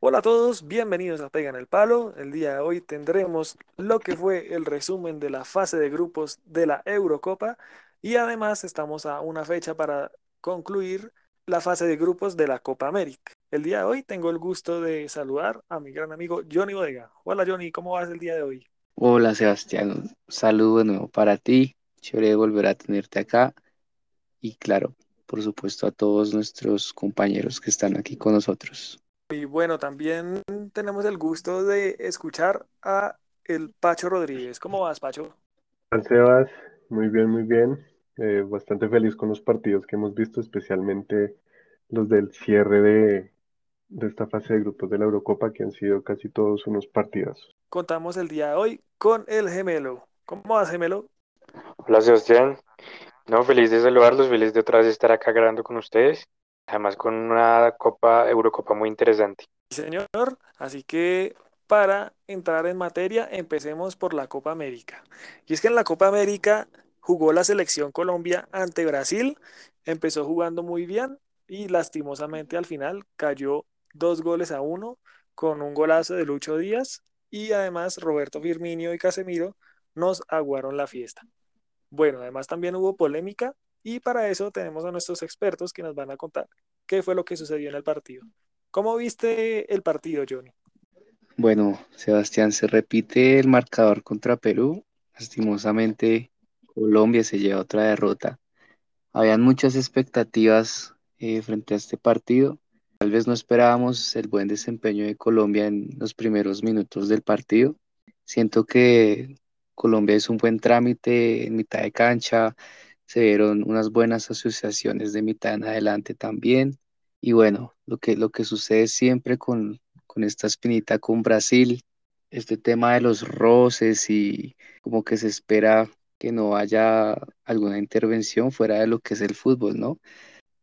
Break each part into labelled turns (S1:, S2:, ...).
S1: Hola a todos, bienvenidos a Pega en el Palo. El día de hoy tendremos lo que fue el resumen de la fase de grupos de la Eurocopa y además estamos a una fecha para concluir la fase de grupos de la Copa América. El día de hoy tengo el gusto de saludar a mi gran amigo Johnny Bodega. Hola Johnny, ¿cómo vas el día de hoy?
S2: Hola Sebastián, un saludo de nuevo para ti. Chévere volver a tenerte acá y claro, por supuesto a todos nuestros compañeros que están aquí con nosotros.
S1: Y bueno, también tenemos el gusto de escuchar a el Pacho Rodríguez. ¿Cómo vas, Pacho?
S3: Hola, Sebas. Muy bien, muy bien. Eh, bastante feliz con los partidos que hemos visto, especialmente los del cierre de, de esta fase de grupos de la Eurocopa, que han sido casi todos unos partidos.
S1: Contamos el día de hoy con el gemelo. ¿Cómo vas, gemelo?
S4: Hola, Sebastián. No, feliz de saludarlos, feliz de otra vez estar acá grabando con ustedes además con una Copa, Eurocopa muy interesante.
S1: Sí, señor. Así que para entrar en materia, empecemos por la Copa América. Y es que en la Copa América jugó la selección Colombia ante Brasil, empezó jugando muy bien y lastimosamente al final cayó dos goles a uno con un golazo de Lucho Díaz y además Roberto Firmino y Casemiro nos aguaron la fiesta. Bueno, además también hubo polémica y para eso tenemos a nuestros expertos que nos van a contar qué fue lo que sucedió en el partido. ¿Cómo viste el partido, Johnny?
S2: Bueno, Sebastián, se repite el marcador contra Perú. Lastimosamente, Colombia se lleva otra derrota. Habían muchas expectativas eh, frente a este partido. Tal vez no esperábamos el buen desempeño de Colombia en los primeros minutos del partido. Siento que Colombia es un buen trámite en mitad de cancha, se vieron unas buenas asociaciones de mitad en adelante también. Y bueno, lo que, lo que sucede siempre con, con esta espinita con Brasil, este tema de los roces y como que se espera que no haya alguna intervención fuera de lo que es el fútbol, ¿no?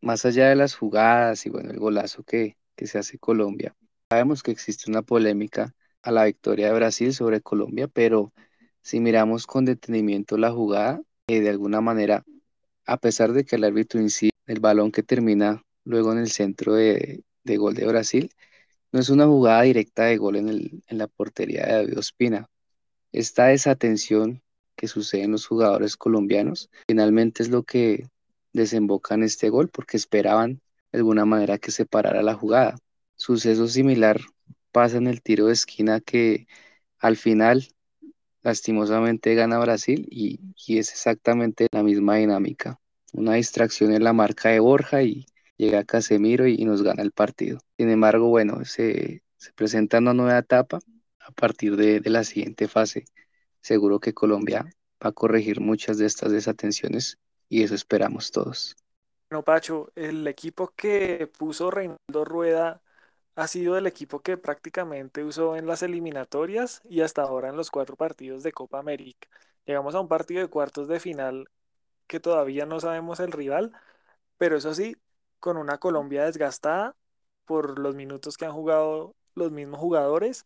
S2: Más allá de las jugadas y bueno, el golazo que, que se hace Colombia. Sabemos que existe una polémica a la victoria de Brasil sobre Colombia, pero si miramos con detenimiento la jugada, eh, de alguna manera a pesar de que el árbitro incide el balón que termina luego en el centro de, gol de Brasil, no es una jugada directa de gol en, el, en la portería de David Ospina. Esta desatención que sucede en los jugadores colombianos finalmente es lo que desemboca en este gol porque esperaban de alguna manera que se parara la jugada. Suceso similar pasa en el tiro de esquina que al final lastimosamente gana Brasil y, es exactamente la misma dinámica. Una distracción en la marca de Borja y llega Casemiro y, nos gana el partido. Sin embargo, bueno, se, presenta una nueva etapa a partir de, de la siguiente fase. Seguro que Colombia va a corregir muchas de estas desatenciones y eso esperamos todos.
S1: Bueno, Pacho, el equipo que puso Reinaldo Rueda ha sido el equipo que prácticamente usó en las eliminatorias y hasta ahora en los cuatro partidos de Copa América. Llegamos a un partido de cuartos de final que todavía no sabemos el rival, pero eso sí, con una Colombia desgastada por los minutos que han jugado los mismos jugadores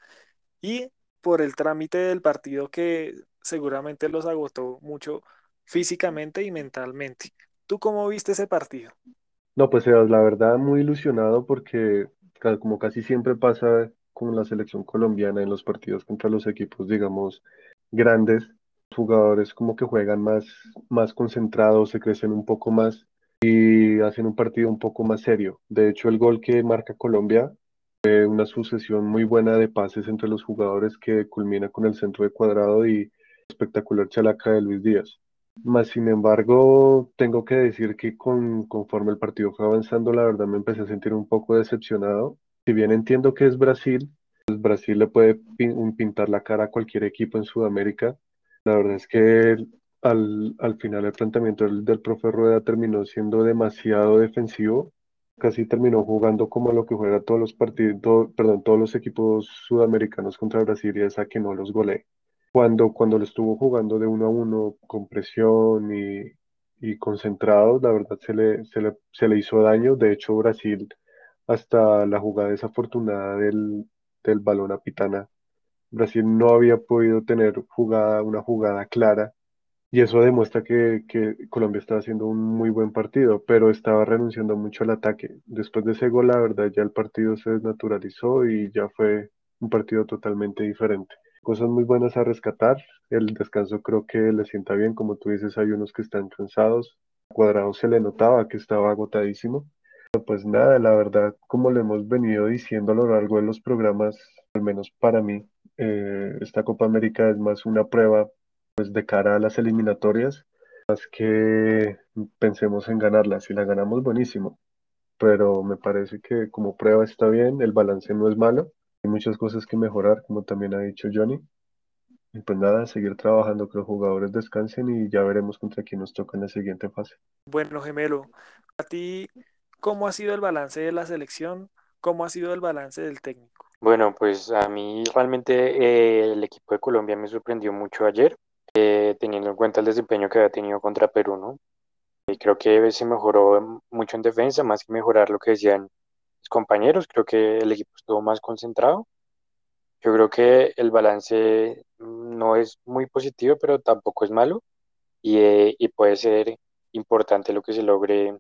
S1: y por el trámite del partido que seguramente los agotó mucho físicamente y mentalmente. ¿Tú cómo viste ese partido?
S3: No, pues la verdad muy ilusionado porque como casi siempre pasa con la selección colombiana en los partidos contra los equipos, digamos, grandes, jugadores como que juegan más, más concentrados, se crecen un poco más y hacen un partido un poco más serio. De hecho, el gol que marca Colombia una sucesión muy buena de pases entre los jugadores que culmina con el centro de cuadrado y espectacular chalaca de Luis Díaz. Más sin embargo, tengo que decir que con, conforme el partido fue avanzando, la verdad me empecé a sentir un poco decepcionado. Si bien entiendo que es Brasil, pues Brasil le puede pintar la cara a cualquier equipo en Sudamérica. La verdad es que al, al final el planteamiento del profe Rueda terminó siendo demasiado defensivo. Casi terminó jugando como lo que juega todos los partidos, perdón, todos los equipos sudamericanos contra Brasil y es a que no los golee cuando, cuando lo estuvo jugando de uno a uno con presión y, y concentrados, la verdad se le, se le, se le hizo daño. De hecho, Brasil, hasta la jugada desafortunada del, del balón a Pitana, Brasil no había podido tener jugada, una jugada clara y eso demuestra que, que Colombia estaba haciendo un muy buen partido, pero estaba renunciando mucho al ataque. Después de ese gol, la verdad, ya el partido se desnaturalizó y ya fue un partido totalmente diferente. Cosas muy buenas a rescatar. El descanso creo que le sienta bien. Como tú dices, hay unos que están cansados. Cuadrado se le notaba que estaba agotadísimo. Pero pues nada, la verdad, como le hemos venido diciendo a lo largo de los programas, al menos para mí, eh, esta Copa América es más una prueba pues de cara a las eliminatorias, más que pensemos en ganarla. Si la ganamos, buenísimo. Pero me parece que como prueba está bien, el balance no es malo. Hay muchas cosas que mejorar, como también ha dicho Johnny. Y pues nada, seguir trabajando que los jugadores descansen y ya veremos contra quién nos toca en la siguiente fase.
S1: Bueno, gemelo, a ti, ¿cómo ha sido el balance de la selección? ¿Cómo ha sido el balance del técnico?
S4: Bueno, pues a mí realmente eh, el equipo de Colombia me sorprendió mucho ayer, eh, teniendo en cuenta el desempeño que había tenido contra Perú, ¿no? Y creo que se mejoró mucho en defensa, más que mejorar lo que decían los compañeros, creo que el equipo estuvo más concentrado. Yo creo que el balance no es muy positivo, pero tampoco es malo y, eh, y puede ser importante lo que se logre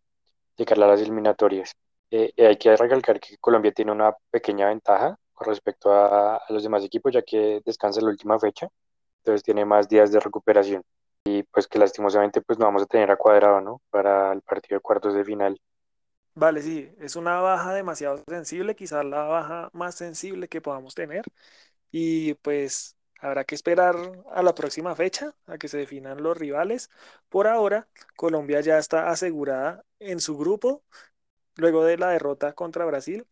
S4: llegar a las eliminatorias. Eh, hay que recalcar que Colombia tiene una pequeña ventaja con respecto a, a, los demás equipos, ya que descansa la última fecha, entonces tiene más días de recuperación y pues que lastimosamente pues no vamos a tener a cuadrado, ¿no? Para el partido de cuartos de final.
S1: Vale, sí, es una baja demasiado sensible, quizás la baja más sensible que podamos tener y pues habrá que esperar a la próxima fecha, a que se definan los rivales. Por ahora, Colombia ya está asegurada en su grupo luego de la derrota contra Brasil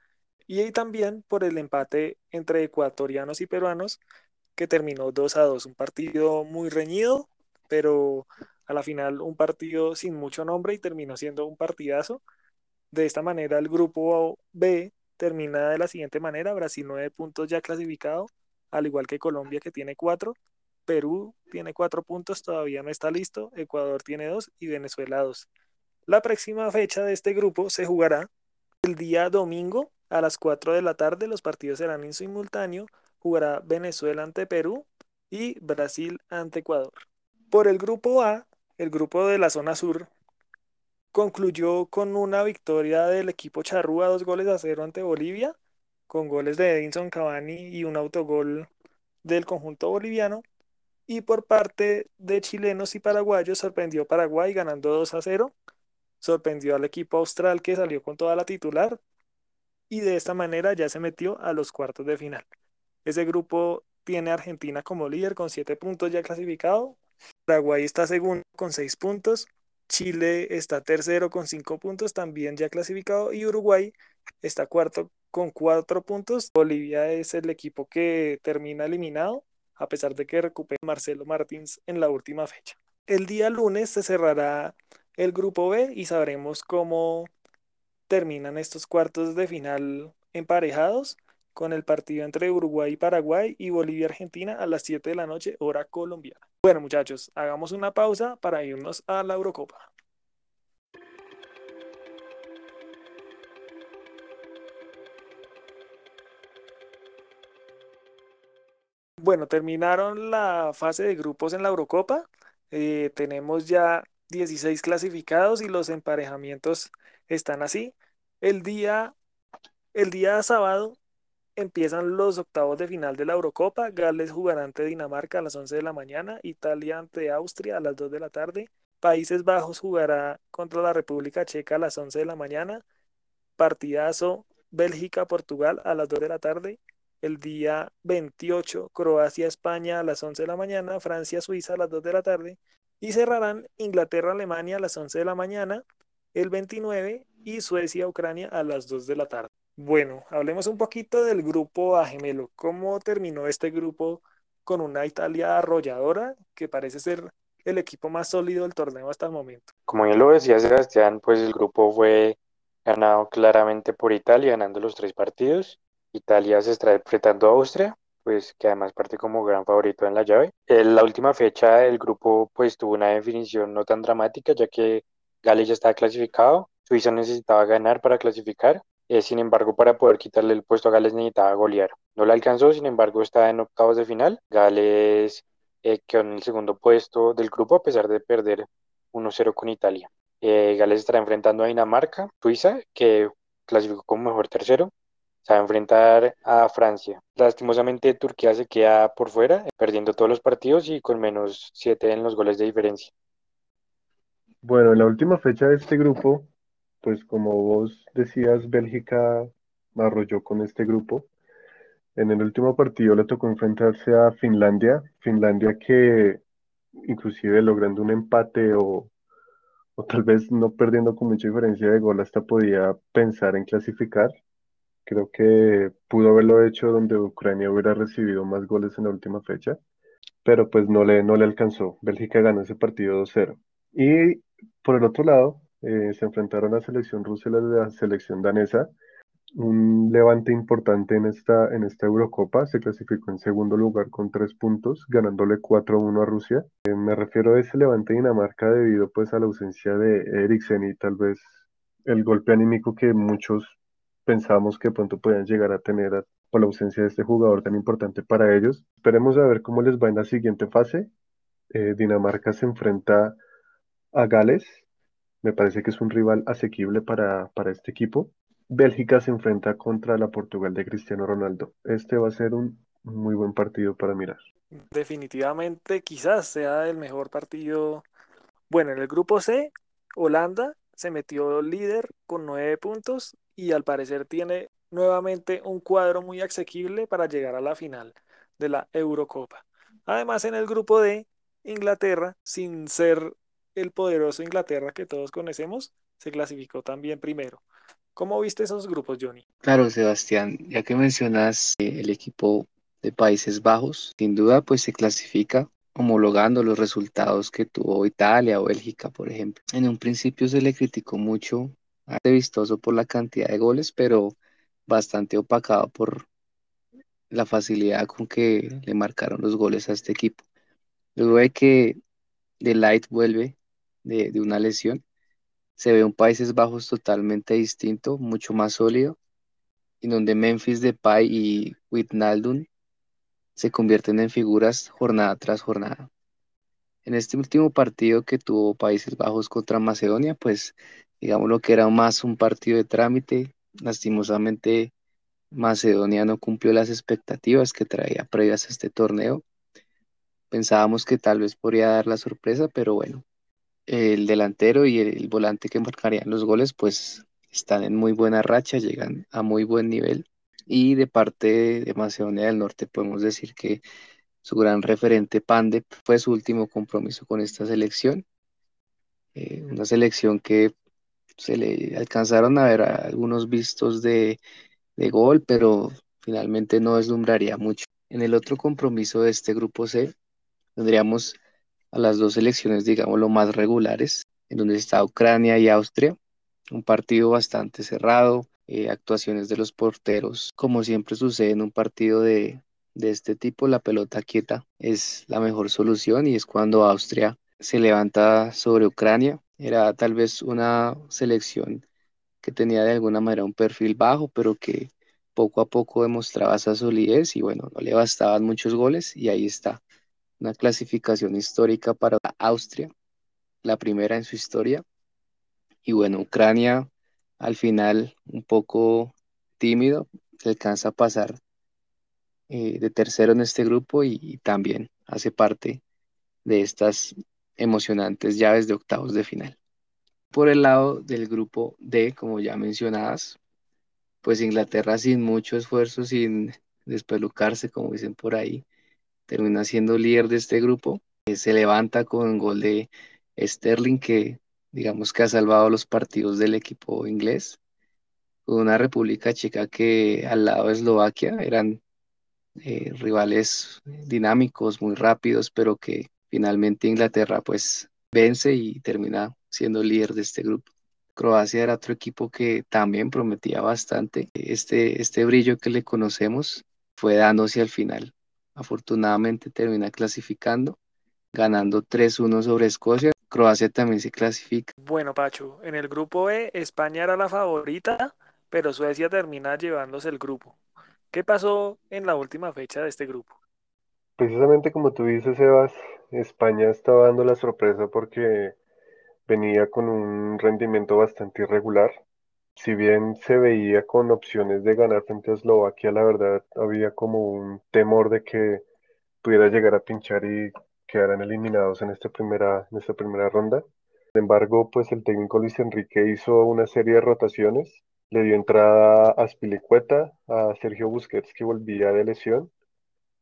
S1: y también por el empate entre ecuatorianos y peruanos que terminó 2 a 2, un partido muy reñido, pero a la final un partido sin mucho nombre y terminó siendo un partidazo. De esta manera el grupo B termina de la siguiente manera, Brasil 9 puntos ya clasificado, al igual que Colombia que tiene 4, Perú tiene 4 puntos, todavía no está listo, Ecuador tiene 2 y Venezuela 2. La próxima fecha de este grupo se jugará el día domingo a las 4 de la tarde, los partidos serán en simultáneo, jugará Venezuela ante Perú y Brasil ante Ecuador. Por el grupo A, el grupo de la zona sur, concluyó con una victoria del equipo Charrúa, dos goles a cero ante Bolivia, con goles de Edinson Cavani y un autogol del conjunto boliviano. Y por parte de chilenos y paraguayos sorprendió Paraguay ganando 2 a 0. Sorprendió al equipo austral que salió con toda la titular. Y de esta manera ya se metió a los cuartos de final. Ese grupo tiene a Argentina como líder con 7 puntos ya clasificado. Paraguay está segundo con 6 puntos. Chile está tercero con 5 puntos, también ya clasificado. Y Uruguay está cuarto con 4 puntos. Bolivia es el equipo que termina eliminado, a pesar de que recupera Marcelo Martins en la última fecha. El día lunes se cerrará el grupo B y sabremos cómo terminan estos cuartos de final emparejados con el partido entre Uruguay y Paraguay y Bolivia-Argentina a las 7 de la noche, hora colombiana. Bueno, muchachos, hagamos una pausa para irnos a la Eurocopa. Bueno, terminaron la fase de grupos en la Eurocopa. Eh, tenemos ya 16 clasificados y los emparejamientos están así. El día, el día sábado empiezan los octavos de final de la Eurocopa. Gales jugará ante Dinamarca a las 11 de la mañana, Italia ante Austria a las 2 de la tarde, Países Bajos jugará contra la República Checa a las 11 de la mañana, partidazo Bélgica-Portugal a las 2 de la tarde, el día 28 Croacia-España a las 11 de la mañana, Francia-Suiza a las 2 de la tarde y cerrarán Inglaterra-Alemania a las 11 de la mañana, el 29 y Suecia-Ucrania a las 2 de la tarde. Bueno, hablemos un poquito del grupo A gemelo. ¿Cómo terminó este grupo con una Italia arrolladora que parece ser el equipo más sólido del torneo hasta el momento?
S4: Como bien lo decía Sebastián, pues el grupo fue ganado claramente por Italia, ganando los tres partidos. Italia se está enfrentando a Austria, pues que además parte como gran favorito en la llave. En la última fecha el grupo pues tuvo una definición no tan dramática, ya que Gales ya estaba clasificado, Suiza necesitaba ganar para clasificar, eh, sin embargo para poder quitarle el puesto a Gales necesitaba golear. No la alcanzó, sin embargo está en octavos de final. Gales eh, quedó en el segundo puesto del grupo a pesar de perder 1-0 con Italia. Eh, Gales estará enfrentando a Dinamarca, Suiza, que clasificó como mejor tercero, se va a enfrentar a Francia. Lastimosamente Turquía se queda por fuera, perdiendo todos los partidos y con menos 7 en los goles de diferencia.
S3: Bueno, en la última fecha de este grupo, pues como vos decías, Bélgica arrolló con este grupo. En el último partido le tocó enfrentarse a Finlandia, Finlandia que inclusive logrando un empate o, o tal vez no perdiendo con mucha diferencia de gol, hasta podía pensar en clasificar. Creo que pudo haberlo hecho donde Ucrania hubiera recibido más goles en la última fecha, pero pues no le, no le alcanzó. Bélgica ganó ese partido 2-0. Y por el otro lado, eh, se enfrentaron a la selección rusa y la selección danesa un levante importante en esta, en esta Eurocopa. Se clasificó en segundo lugar con tres puntos, ganándole 4-1 a Rusia. Eh, me refiero a ese levante de Dinamarca debido pues a la ausencia de Eriksen y tal vez el golpe anímico que muchos pensamos que pronto podían llegar a tener por la ausencia de este jugador tan importante para ellos. Esperemos a ver cómo les va en la siguiente fase. Eh, Dinamarca se enfrenta a Gales. Me parece que es un rival asequible para, para este equipo. Bélgica se enfrenta contra la Portugal de Cristiano Ronaldo. Este va a ser un muy buen partido para mirar.
S1: Definitivamente quizás sea el mejor partido. Bueno, en el grupo C, Holanda se metió líder con nueve puntos y al parecer tiene nuevamente un cuadro muy asequible para llegar a la final de la Eurocopa. Además, en el grupo D, Inglaterra, sin ser el poderoso Inglaterra que todos conocemos, se clasificó también primero. ¿Cómo viste esos grupos, Johnny?
S2: Claro, Sebastián, ya que mencionas eh, el equipo de Países Bajos, sin duda pues se clasifica homologando los resultados que tuvo Italia o Bélgica, por ejemplo. En un principio se le criticó mucho a este vistoso por la cantidad de goles, pero bastante opacado por la facilidad con que le marcaron los goles a este equipo. Luego de que The Light vuelve de, de una lesión, se ve un Países Bajos totalmente distinto, mucho más sólido, en donde Memphis Depay y Wijnaldum se convierten en figuras jornada tras jornada. En este último partido que tuvo Países Bajos contra Macedonia, pues digamos lo que era más un partido de trámite, lastimosamente Macedonia no cumplió las expectativas que traía previas a este torneo. Pensábamos que tal vez podría dar la sorpresa, pero bueno, el delantero y el, volante que marcarían los goles, pues están en muy buena racha, llegan a muy buen nivel. Y de parte de Macedonia del Norte podemos decir que su gran referente Pandep fue su último compromiso con esta selección. Eh, una selección que se le alcanzaron a ver algunos vistos de, de gol, pero finalmente no deslumbraría mucho. En el otro compromiso de este grupo C tendríamos a las dos selecciones, digamos, lo más regulares, en donde está Ucrania y Austria. Un partido bastante cerrado, eh, actuaciones de los porteros, como siempre sucede en un partido de, de este tipo, la pelota quieta es la mejor solución y es cuando Austria se levanta sobre Ucrania. Era tal vez una selección que tenía de alguna manera un perfil bajo, pero que poco a poco demostraba esa solidez y bueno, no le bastaban muchos goles y ahí está una clasificación histórica para Austria, la primera en su historia. Y bueno, Ucrania al final un poco tímido, alcanza a pasar eh, de tercero en este grupo y, también hace parte de estas emocionantes llaves de octavos de final. Por el lado del grupo D, como ya mencionadas, pues Inglaterra sin mucho esfuerzo, sin despelucarse, como dicen por ahí, termina siendo líder de este grupo. Eh, se levanta con gol de Sterling, que digamos que ha salvado los partidos del equipo inglés. Una República Checa que al lado de Eslovaquia eran eh, rivales dinámicos, muy rápidos, pero que finalmente Inglaterra pues vence y termina siendo líder de este grupo. Croacia era otro equipo que también prometía bastante. Este, este brillo que le conocemos fue dándose al final afortunadamente termina clasificando, ganando 3-1 sobre Escocia. Croacia también se clasifica.
S1: Bueno, Pacho, en el grupo E, España era la favorita, pero Suecia termina llevándose el grupo. ¿Qué pasó en la última fecha de este grupo?
S3: Precisamente como tú dices, Sebas, España estaba dando la sorpresa porque venía con un rendimiento bastante irregular. Si bien se veía con opciones de ganar frente a Eslovaquia, la verdad había como un temor de que pudiera llegar a pinchar y quedaran eliminados en esta primera, en esta primera ronda. Sin embargo, pues el técnico Luis Enrique hizo una serie de rotaciones, le dio entrada a Spilicueta, a Sergio Busquets que volvía de lesión,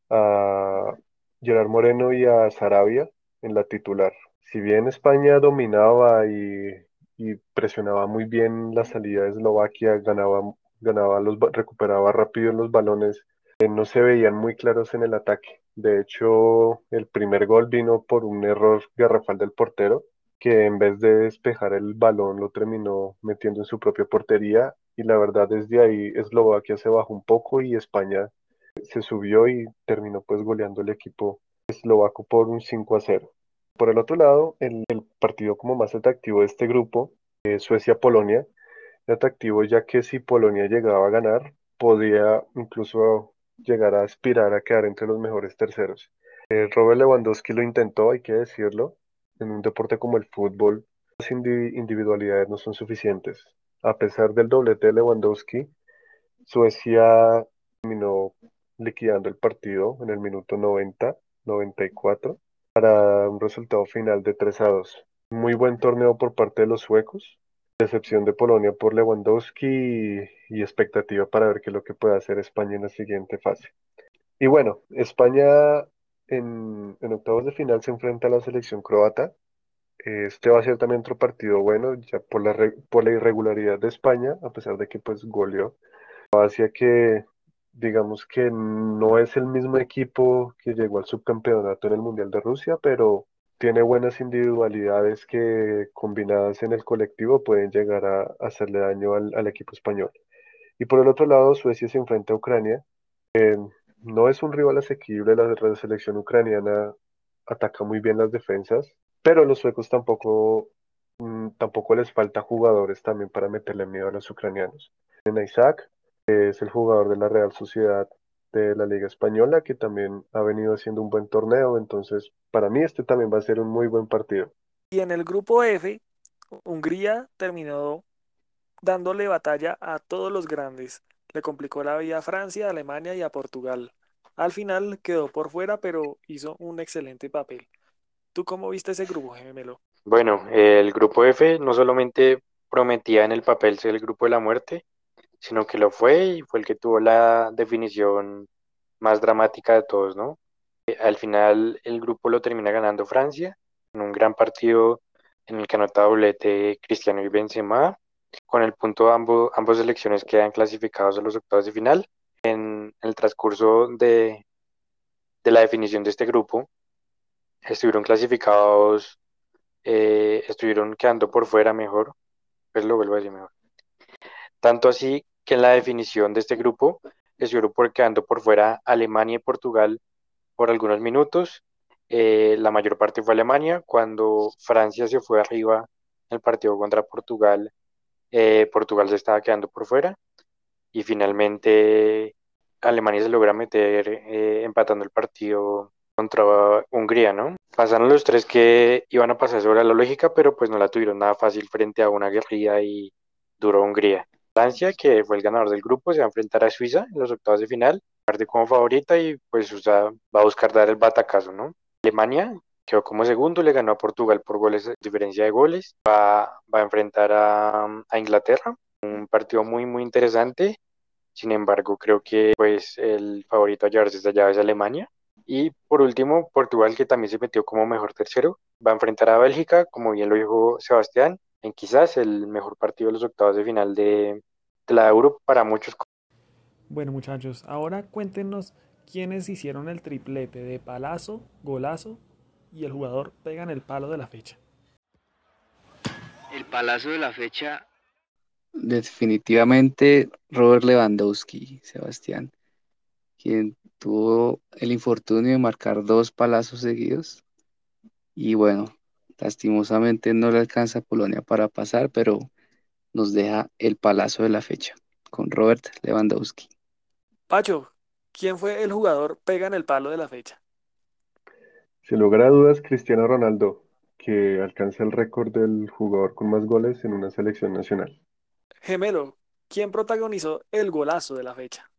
S3: a Gerard Moreno y a Sarabia en la titular. Si bien España dominaba y, y presionaba muy bien la salida de Eslovaquia, ganaba, ganaba los, recuperaba rápido los balones, eh, no se veían muy claros en el ataque. De hecho, el primer gol vino por un error garrafal del portero, que en vez de despejar el balón lo terminó metiendo en su propia portería y la verdad desde ahí Eslovaquia se bajó un poco y España se subió y terminó pues goleando el equipo eslovaco por un 5 a 0. Por el otro lado, el, partido como más atractivo de este grupo, Suecia-Polonia, atractivo ya que si Polonia llegaba a ganar, podía incluso llegar a aspirar a quedar entre los mejores terceros. Eh, Robert Lewandowski lo intentó, hay que decirlo, en un deporte como el fútbol, las individualidades no son suficientes. A pesar del doblete de Lewandowski, Suecia terminó liquidando el partido en el minuto 90, 94, para un resultado final de 3 a 2. Muy buen torneo por parte de los suecos, decepción de Polonia por Lewandowski y, expectativa para ver qué es lo que puede hacer España en la siguiente fase. Y bueno, España en, en octavos de final se enfrenta a la selección croata. Este va a ser también otro partido bueno, ya por la, por la irregularidad de España, a pesar de que pues goleó. Hacia que digamos que no es el mismo equipo que llegó al subcampeonato en el Mundial de Rusia, pero tiene buenas individualidades que combinadas en el colectivo pueden llegar a, hacerle daño al, al, equipo español. Y por el otro lado, Suecia se enfrenta a Ucrania. No es un rival asequible, la selección ucraniana ataca muy bien las defensas, pero los suecos tampoco, mmm, tampoco les falta jugadores también para meterle miedo a los ucranianos. En Isaac, es el jugador de la Real Sociedad de la Liga Española, que también ha venido haciendo un buen torneo, entonces para mí este también va a ser un muy buen partido.
S1: Y en el grupo F, Hungría terminó dándole batalla a todos los grandes. Le complicó la vida a Francia, a Alemania y a Portugal. Al final quedó por fuera, pero hizo un excelente papel. ¿Tú cómo viste ese grupo, Gemelo?
S4: Bueno, el grupo F no solamente prometía en el papel ser el grupo de la muerte, sino que lo fue y fue el que tuvo la definición más dramática de todos, ¿no? Al final el grupo lo termina ganando Francia en un gran partido en el que anota doblete Cristiano y Benzema. Con el punto ambos, ambos selecciones quedan clasificados a los octavos de final. En el transcurso de, de la definición de este grupo, estuvieron clasificados, eh, estuvieron quedando por fuera mejor, pues lo vuelvo a decir mejor. Tanto así que en la definición de este grupo estuvieron quedando por fuera Alemania y Portugal por algunos minutos. Eh, la mayor parte fue Alemania. Cuando Francia se fue arriba en el partido contra Portugal, eh, Portugal se estaba quedando por fuera. Y finalmente Alemania se logra meter eh, empatando el partido contra Hungría, ¿no? Pasaron los tres que iban a pasar sobre la lógica, pero pues no la tuvieron nada fácil frente a una guerrilla y duró Hungría. Francia, que fue el ganador del grupo, se va a enfrentar a Suiza en los octavos de final, parte como favorita y pues o sea, va a buscar dar el batacazo, ¿no? Alemania quedó como segundo, le ganó a Portugal por goles, diferencia de goles, va, va a enfrentar a, a Inglaterra, un partido muy muy interesante, sin embargo creo que pues el favorito a llevarse esta llave es Alemania. Y por último, Portugal, que también se metió como mejor tercero, va a enfrentar a Bélgica, como bien lo dijo Sebastián, en quizás el mejor partido de los octavos de final de, de la Euro para muchos.
S1: Bueno muchachos, ahora cuéntenos quiénes hicieron el triplete de palazo, golazo y el jugador pega en el palo de la fecha.
S2: El palazo de la fecha. Definitivamente Robert Lewandowski, Sebastián, quien tuvo el infortunio de marcar dos palazos seguidos y bueno, lastimosamente no le alcanza a Polonia para pasar, pero nos deja el palazo de la fecha con Robert Lewandowski.
S1: Pacho, ¿quién fue el jugador pega en el palo de la fecha?
S3: Sin lugar a dudas, Cristiano Ronaldo, que alcanza el récord del jugador con más goles en una selección nacional.
S1: Gemelo, ¿quién protagonizó el golazo de la fecha?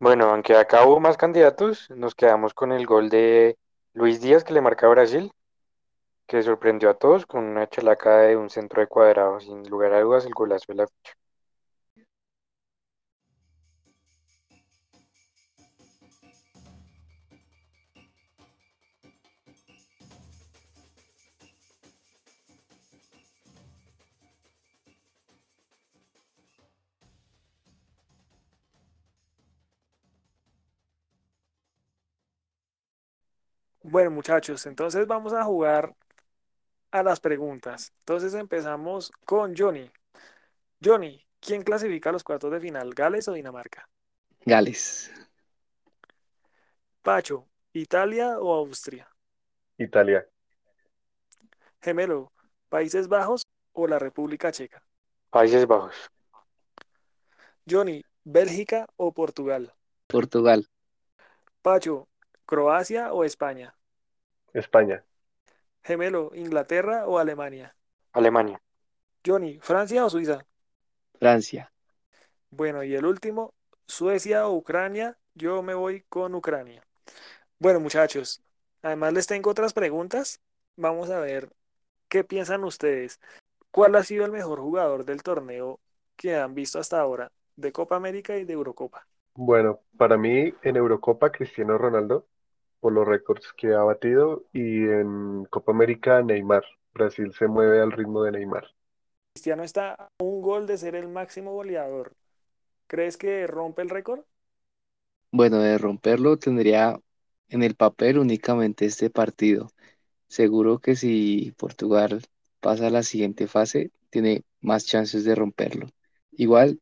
S4: Bueno, aunque acá hubo más candidatos, nos quedamos con el gol de Luis Díaz que le marca a Brasil, que sorprendió a todos con una chalaca de un centro de cuadrado. Sin lugar a dudas, el golazo de la fecha.
S1: Bueno, muchachos, entonces vamos a jugar a las preguntas. Entonces empezamos con Johnny. Johnny, ¿quién clasifica a los cuartos de final, Gales o Dinamarca?
S2: Gales,
S1: Pacho, ¿Italia o Austria?
S3: Italia,
S1: Gemelo, ¿Países Bajos o la República Checa?
S4: Países Bajos,
S1: Johnny, ¿Bélgica o Portugal?
S2: Portugal,
S1: Pacho, ¿Croacia o España?
S3: España,
S1: Gemelo, ¿Inglaterra o Alemania?
S4: Alemania,
S1: Johnny, ¿Francia o Suiza?
S2: Francia.
S1: Bueno, y el último, Suecia o Ucrania. Yo me voy con Ucrania. Bueno, muchachos, además les tengo otras preguntas. Vamos a ver qué piensan ustedes. ¿Cuál ha sido el mejor jugador del torneo que han visto hasta ahora de Copa América y de Eurocopa?
S3: Bueno, para mí en Eurocopa Cristiano Ronaldo, por los récords que ha batido, y en Copa América Neymar. Brasil se mueve al ritmo de Neymar.
S1: Cristiano está a un gol de ser el máximo goleador. ¿Crees que rompe el récord?
S2: Bueno, de romperlo tendría en el papel únicamente este partido. Seguro que si Portugal pasa a la siguiente fase, tiene más chances de romperlo. Igual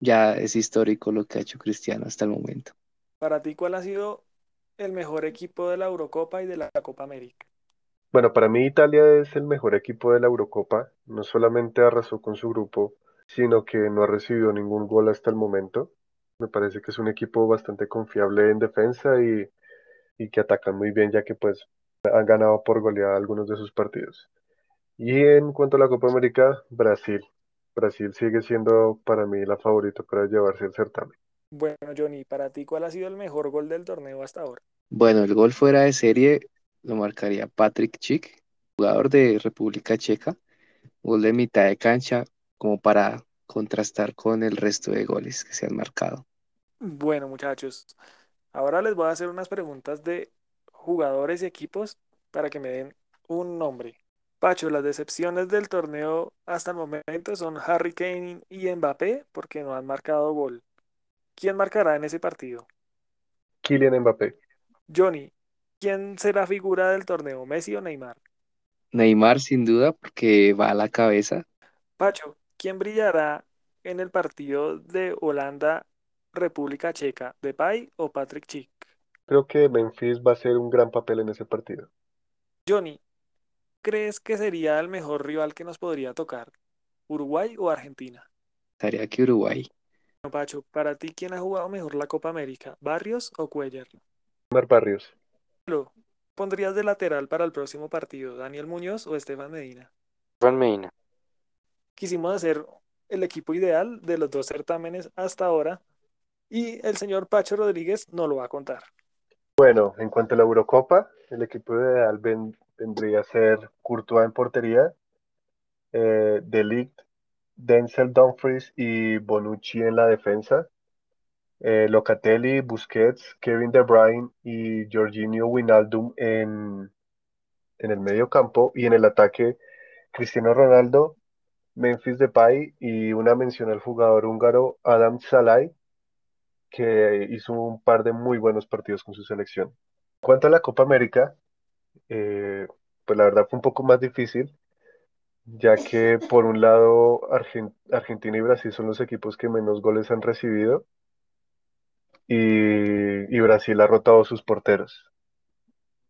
S2: ya es histórico lo que ha hecho Cristiano hasta el momento.
S1: Para ti, ¿cuál ha sido el mejor equipo de la Eurocopa y de la Copa América?
S3: Bueno, para mí Italia es el mejor equipo de la Eurocopa. No solamente arrasó con su grupo, sino que no ha recibido ningún gol hasta el momento. Me parece que es un equipo bastante confiable en defensa y, y que atacan muy bien, ya que pues han ganado por goleada algunos de sus partidos. Y en cuanto a la Copa América, Brasil. Brasil sigue siendo para mí la favorita para llevarse el certamen.
S1: Bueno, Johnny, para ti, ¿cuál ha sido el mejor gol del torneo hasta ahora?
S2: Bueno, el gol fuera de serie lo marcaría Patrick Schick, jugador de República Checa. Gol de mitad de cancha, como para contrastar con el resto de goles que se han marcado.
S1: Bueno, muchachos, ahora les voy a hacer unas preguntas de jugadores y equipos para que me den un nombre. Pacho, las decepciones del torneo hasta el momento son Harry Kane y Mbappé porque no han marcado gol. ¿Quién marcará en ese partido?
S3: Kylian Mbappé.
S1: Johnny, ¿quién será figura del torneo, Messi o Neymar?
S2: Neymar sin duda porque va a la cabeza.
S1: Pacho, ¿quién brillará en el partido de Holanda-República Checa, Depay o Patrick Schick?
S3: Creo que Memphis va a hacer un gran papel en ese partido.
S1: Johnny, ¿crees que sería el mejor rival que nos podría tocar? ¿Uruguay o Argentina?
S2: Estaría que Uruguay.
S1: Bueno, Pacho, para ti, ¿quién ha jugado mejor la Copa América? ¿Barrios o Cuellar?
S3: Mar Barrios.
S1: Lo, ¿Pondrías de lateral para el próximo partido Daniel Muñoz o Estefan Medina?
S4: Juan Medina,
S1: Quisimos hacer el equipo ideal de los dos certámenes hasta ahora y el señor Pacho Rodríguez no lo va a contar.
S3: Bueno, en cuanto a la Eurocopa, el equipo ideal ven- vendría a ser Courtois en portería, eh, De Ligt, Denzel Dumfries y Bonucci en la defensa, eh, Locatelli, Busquets, Kevin De Bruyne y Jorginho Wijnaldum en, en el medio campo y en el ataque Cristiano Ronaldo, Memphis Depay y una mención al jugador húngaro Adam Salai, que hizo un par de muy buenos partidos con su selección. Cuanto a la Copa América, eh, pues la verdad fue un poco más difícil, ya que por un lado Argen- Argentina y Brasil son los equipos que menos goles han recibido y, Brasil ha rotado sus porteros.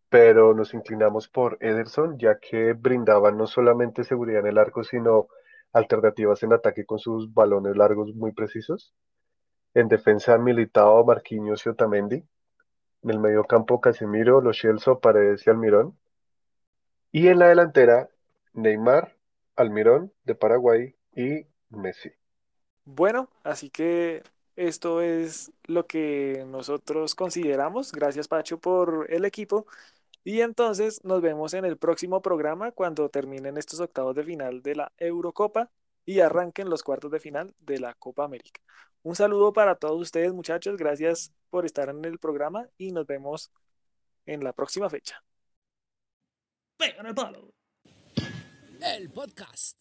S3: Pero nos inclinamos por Ederson, ya que brindaba no solamente seguridad en el arco, sino alternativas en ataque con sus balones largos muy precisos. En defensa, Militao, Marquinhos y Otamendi. En el medio campo, Casemiro, Lo Paredes y Almirón. Y en la delantera, Neymar, Almirón de Paraguay y Messi.
S1: Bueno, así que esto es lo que nosotros consideramos. Gracias, Pacho, por el equipo. Y entonces nos vemos en el próximo programa cuando terminen estos octavos de final de la Eurocopa y arranquen los cuartos de final de la Copa América. Un saludo para todos ustedes, muchachos. Gracias por estar en el programa y nos vemos en la próxima fecha.
S5: Pega el palo. El podcast.